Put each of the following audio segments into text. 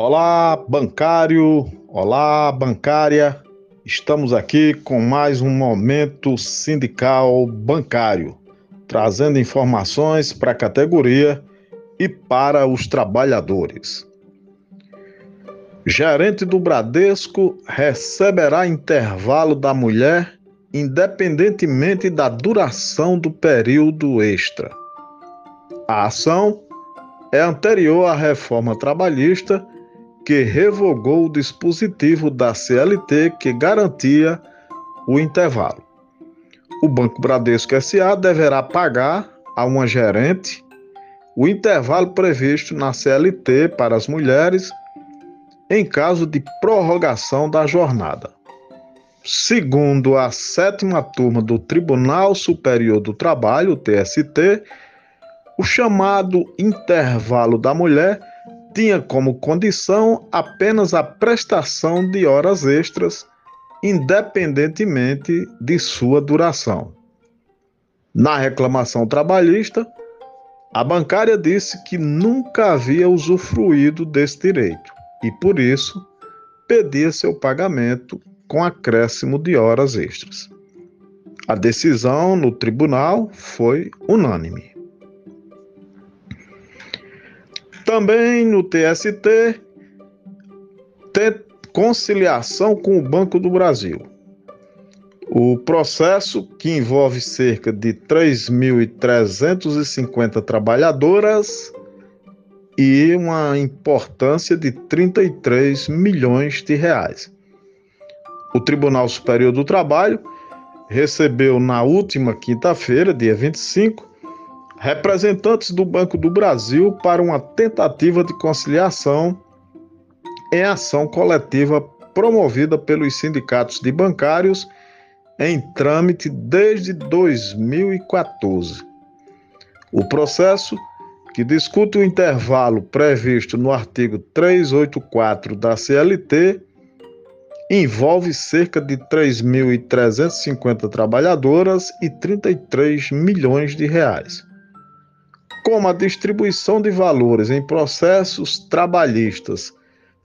Olá, bancário, olá, bancária. Estamos aqui com mais um momento sindical bancário, trazendo informações para a categoria e para os trabalhadores. Gerente do Bradesco receberá intervalo da mulher independentemente da duração do período extra. A ação é anterior à reforma trabalhista que revogou o dispositivo da CLT que garantia o intervalo. O Banco Bradesco SA deverá pagar a uma gerente o intervalo previsto na CLT para as mulheres em caso de prorrogação da jornada. Segundo a sétima turma do Tribunal Superior do Trabalho, TST, o chamado intervalo da mulher tinha como condição apenas a prestação de horas extras, independentemente de sua duração. Na reclamação trabalhista, a bancária disse que nunca havia usufruído desse direito e, por isso, pedia seu pagamento com acréscimo de horas extras. A decisão no tribunal foi unânime. Também no TST, tem conciliação com o Banco do Brasil. O processo, que envolve cerca de 3.350 trabalhadoras e uma importância de 33 milhões de reais. O Tribunal Superior do Trabalho recebeu na última quinta-feira, dia 25, representantes do Banco do Brasil para uma tentativa de conciliação em ação coletiva promovida pelos sindicatos de bancários em trâmite desde 2014. O processo, que discute o intervalo previsto no artigo 384 da CLT, envolve cerca de 3.350 trabalhadoras e 33 milhões de reais como a distribuição de valores em processos trabalhistas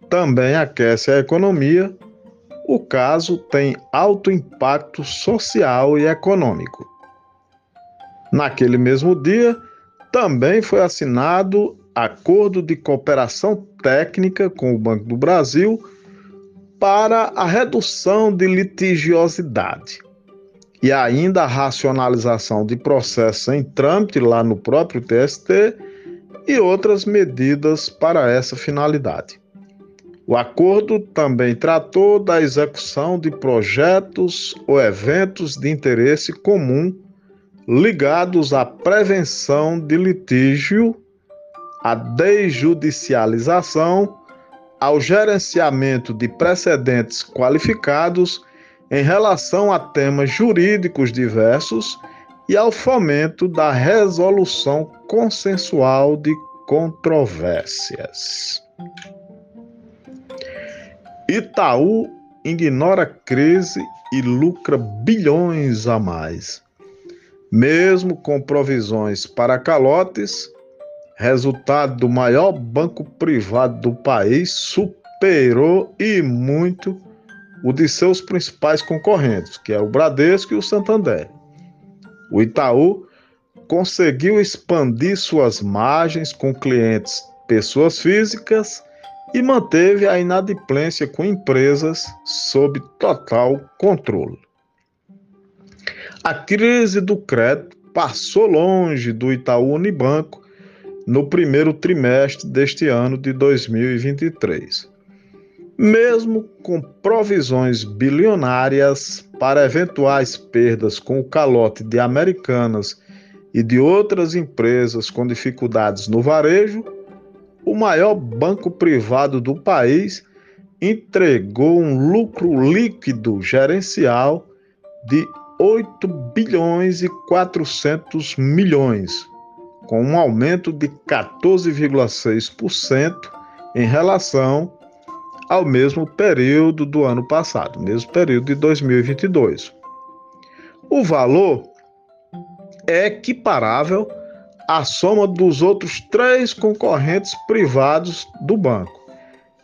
também aquece a economia, o caso tem alto impacto social e econômico. Naquele mesmo dia, também foi assinado acordo de cooperação técnica com o Banco do Brasil para a redução de litigiosidade e ainda a racionalização de processos em trâmite lá no próprio TST e outras medidas para essa finalidade. O acordo também tratou da execução de projetos ou eventos de interesse comum ligados à prevenção de litígio, à desjudicialização, ao gerenciamento de precedentes qualificados em relação a temas jurídicos diversos e ao fomento da resolução consensual de controvérsias. Itaú ignora crise e lucra bilhões a mais. Mesmo com provisões para calotes, resultado do maior banco privado do país superou e muito o de seus principais concorrentes, que é o Bradesco e o Santander. O Itaú conseguiu expandir suas margens com clientes pessoas físicas e manteve a inadimplência com empresas sob total controle. A crise do crédito passou longe do Itaú Unibanco no primeiro trimestre deste ano de 2023 mesmo com provisões bilionárias para eventuais perdas com o calote de Americanas e de outras empresas com dificuldades no varejo, o maior banco privado do país entregou um lucro líquido gerencial de 8 bilhões e 400 milhões, com um aumento de 14,6% em relação ao mesmo período do ano passado, mesmo período de 2022. O valor é equiparável à soma dos outros três concorrentes privados do banco,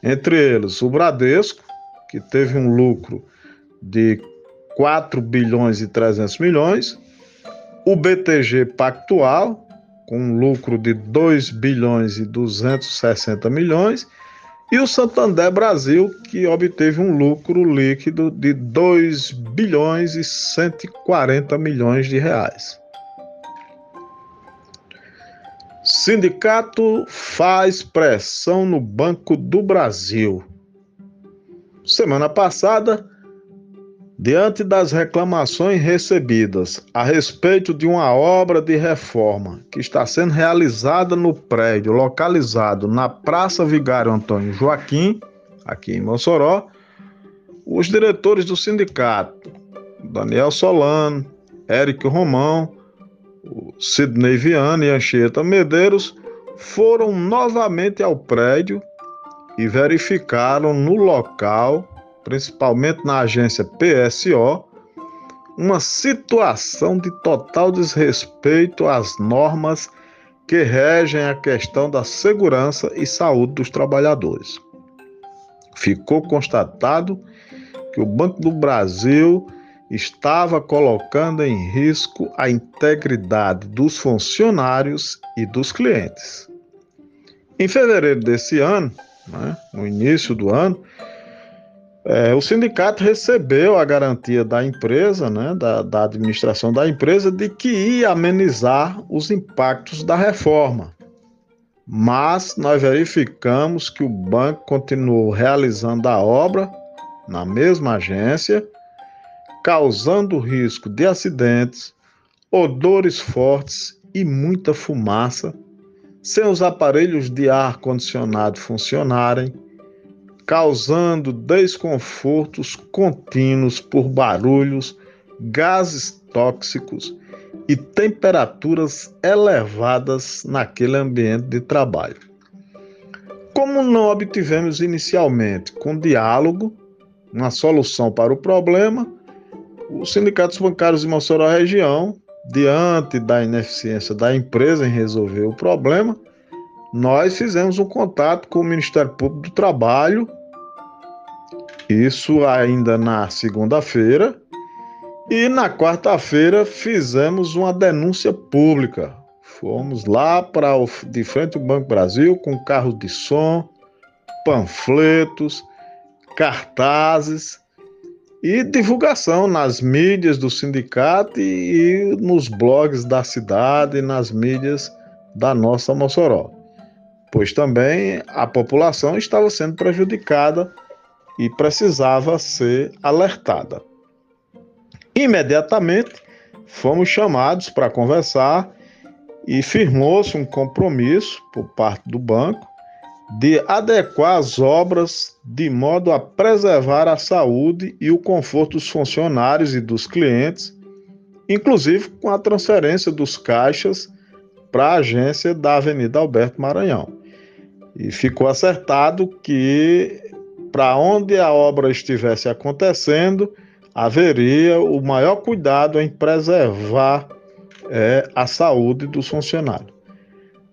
Entre eles, o Bradesco, que teve um lucro de 4 bilhões e 300 milhões, o BTG Pactual, com um lucro de 2 bilhões e 260 milhões, e o Santander Brasil, que obteve um lucro líquido de 2 bilhões e 140 milhões de reais. Sindicato faz pressão no Banco do Brasil. Semana passada, diante das reclamações recebidas a respeito de uma obra de reforma que está sendo realizada no prédio localizado na Praça Vigário Antônio Joaquim, aqui em Mossoró, os diretores do sindicato, Daniel Solano, Érico Romão, Sidney Viana e Anchieta Medeiros, foram novamente ao prédio e verificaram no local, principalmente na agência PSO, uma situação de total desrespeito às normas que regem a questão da segurança e saúde dos trabalhadores. Ficou constatado que o Banco do Brasil estava colocando em risco a integridade dos funcionários e dos clientes. Em fevereiro desse ano, né, no início do ano, é, o sindicato recebeu a garantia da empresa, né, da, da administração da empresa, de que ia amenizar os impactos da reforma. Mas nós verificamos que o banco continuou realizando a obra na mesma agência, causando risco de acidentes, odores fortes e muita fumaça sem os aparelhos de ar condicionado funcionarem, causando desconfortos contínuos por barulhos, gases tóxicos e temperaturas elevadas naquele ambiente de trabalho. Como não obtivemos inicialmente com diálogo uma solução para o problema, os sindicatos bancários de Mossoró região diante da ineficiência da empresa em resolver o problema, nós fizemos um contato com o Ministério Público do Trabalho, isso ainda na segunda-feira, e na quarta-feira fizemos uma denúncia pública. Fomos lá para de frente ao Banco Brasil com carros de som, panfletos, cartazes e divulgação nas mídias do sindicato e, e nos blogs da cidade, nas mídias da nossa Mossoró, pois também a população estava sendo prejudicada e precisava ser alertada. Imediatamente fomos chamados para conversar e firmou-se um compromisso por parte do banco de adequar as obras de modo a preservar a saúde e o conforto dos funcionários e dos clientes, inclusive com a transferência dos caixas para a agência da Avenida Alberto Maranhão. E ficou acertado que para onde a obra estivesse acontecendo, haveria o maior cuidado em preservar é, a saúde dos funcionários.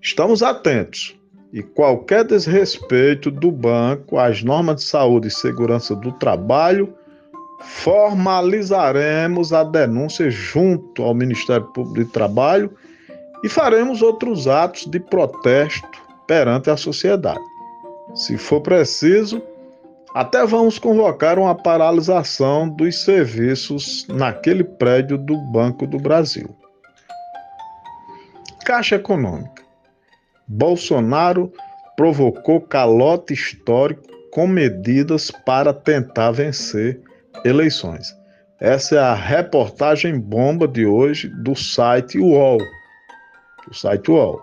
Estamos atentos e qualquer desrespeito do banco às normas de saúde e segurança do trabalho, formalizaremos a denúncia junto ao Ministério Público de Trabalho e faremos outros atos de protesto perante a sociedade. Se for preciso, até vamos convocar uma paralisação dos serviços naquele prédio do Banco do Brasil. Caixa Econômica. Bolsonaro provocou calote histórico com medidas para tentar vencer eleições. Essa é a reportagem bomba de hoje do site UOL. Do site UOL.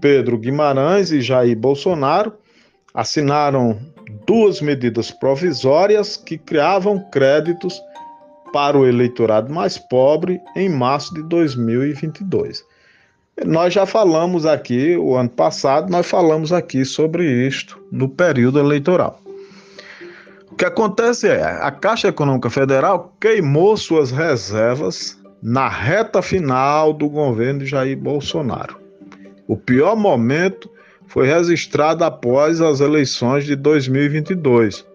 Pedro Guimarães e Jair Bolsonaro assinaram duas medidas provisórias que criavam créditos para o eleitorado mais pobre em março de 2022. Nós já falamos aqui, o ano passado, nós falamos aqui sobre isto no período eleitoral. O que acontece é, a Caixa Econômica Federal queimou suas reservas na reta final do governo de Jair Bolsonaro. O pior momento foi registrada após as eleições de 2022,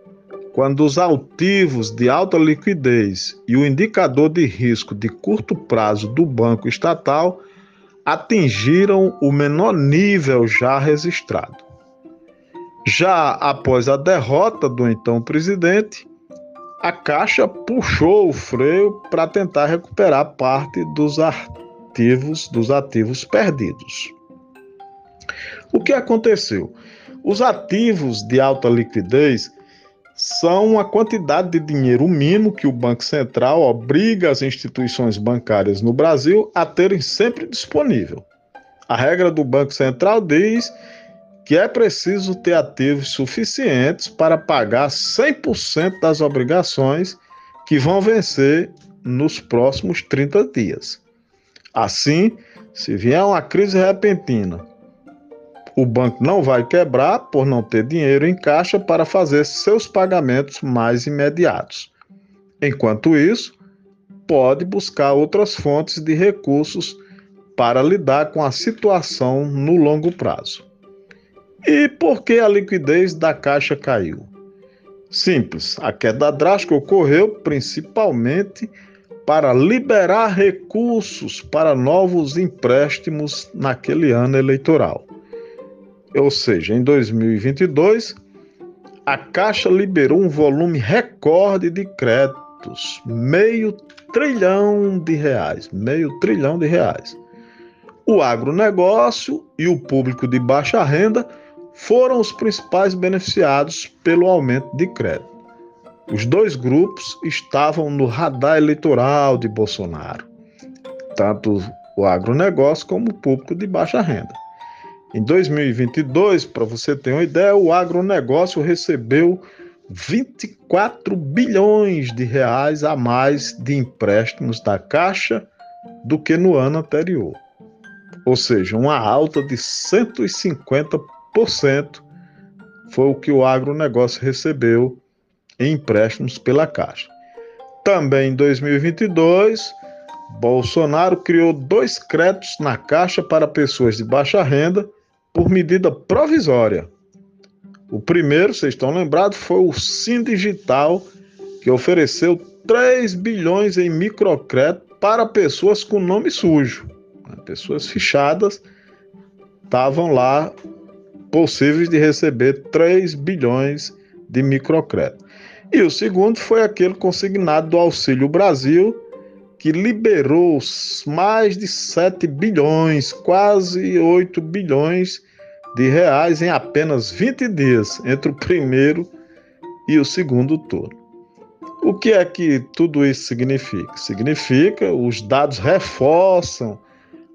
quando os altivos de alta liquidez e o indicador de risco de curto prazo do Banco Estatal atingiram o menor nível já registrado. Já após a derrota do então presidente, a Caixa puxou o freio para tentar recuperar parte dos ativos, dos ativos perdidos. O que aconteceu? Os ativos de alta liquidez são a quantidade de dinheiro mínimo que o Banco Central obriga as instituições bancárias no Brasil a terem sempre disponível. A regra do Banco Central diz que é preciso ter ativos suficientes para pagar 100% das obrigações que vão vencer nos próximos 30 dias. Assim, se vier uma crise repentina, o banco não vai quebrar por não ter dinheiro em caixa para fazer seus pagamentos mais imediatos. Enquanto isso, pode buscar outras fontes de recursos para lidar com a situação no longo prazo. E por que a liquidez da caixa caiu? Simples, a queda drástica ocorreu principalmente para liberar recursos para novos empréstimos naquele ano eleitoral. Ou seja, em 2022, a Caixa liberou um volume recorde de créditos, meio trilhão de reais, meio trilhão de reais. O agronegócio e o público de baixa renda foram os principais beneficiados pelo aumento de crédito. Os dois grupos estavam no radar eleitoral de Bolsonaro, tanto o agronegócio como o público de baixa renda. Em 2022, para você ter uma ideia, o agronegócio recebeu 24 bilhões de reais a mais de empréstimos da Caixa do que no ano anterior. Ou seja, uma alta de 150 foi o que o agronegócio recebeu em empréstimos pela Caixa. Também em 2022, Bolsonaro criou dois créditos na Caixa para pessoas de baixa renda por medida provisória. O primeiro, vocês estão lembrados, foi o Sim Digital, que ofereceu 3 bilhões em microcrédito para pessoas com nome sujo. Pessoas fichadas estavam lá possíveis de receber 3 bilhões de microcrédito. E o segundo foi aquele consignado do Auxílio Brasil, que liberou mais de 7 bilhões, quase 8 bilhões de reais em apenas 20 dias, entre o primeiro e o segundo turno. O que é que tudo isso significa? Significa os dados reforçam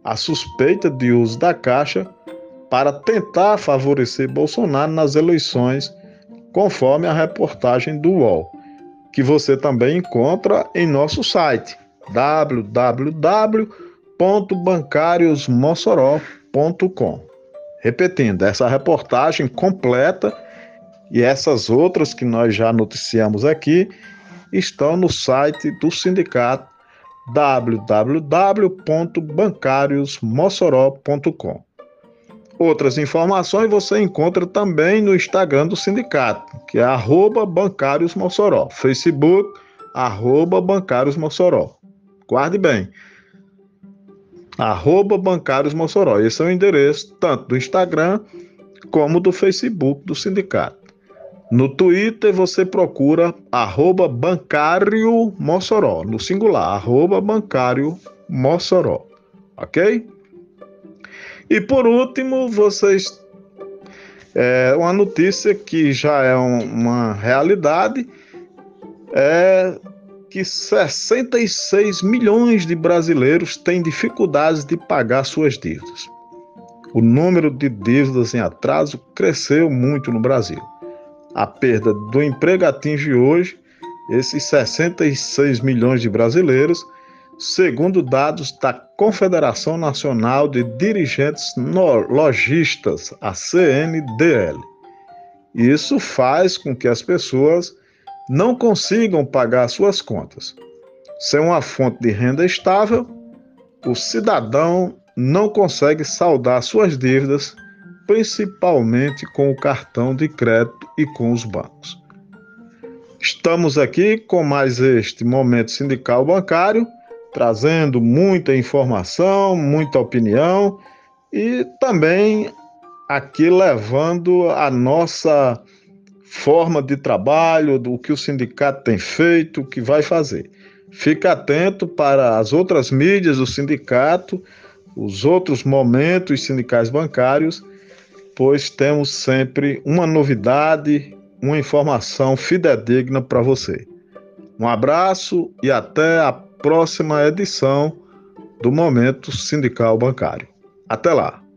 a suspeita de uso da Caixa para tentar favorecer Bolsonaro nas eleições, conforme a reportagem do UOL, que você também encontra em nosso site www.bancariosmossoró.com. Repetindo, essa reportagem completa e essas outras que nós já noticiamos aqui estão no site do sindicato www.bancariosmossoró.com. Outras informações você encontra também no Instagram do sindicato, que é arroba bancários Mossoró. Facebook, arroba bancários Mossoró. Guarde bem. Arroba bancários Mossoró. Esse é o endereço tanto do Instagram como do Facebook do sindicato. No Twitter você procura arroba bancário Mossoró, no singular, arroba bancário Mossoró. Ok? E por último, vocês. É, uma notícia que já é um, uma realidade é que 66 milhões de brasileiros têm dificuldades de pagar suas dívidas. O número de dívidas em atraso cresceu muito no Brasil. A perda do emprego atinge hoje esses 66 milhões de brasileiros segundo dados da Confederação Nacional de Dirigentes Logistas, a CNDL. Isso faz com que as pessoas não consigam pagar suas contas. Sem uma fonte de renda estável, o cidadão não consegue saldar suas dívidas principalmente com o cartão de crédito e com os bancos. Estamos aqui com mais este Momento Sindical Bancário, trazendo muita informação, muita opinião e também aqui levando a nossa forma de trabalho, do que o sindicato tem feito, o que vai fazer. Fique atento para as outras mídias do sindicato, os outros momentos sindicais bancários, pois temos sempre uma novidade, uma informação fidedigna para você. Um abraço e até a próxima edição do Momento Sindical Bancário. Até lá!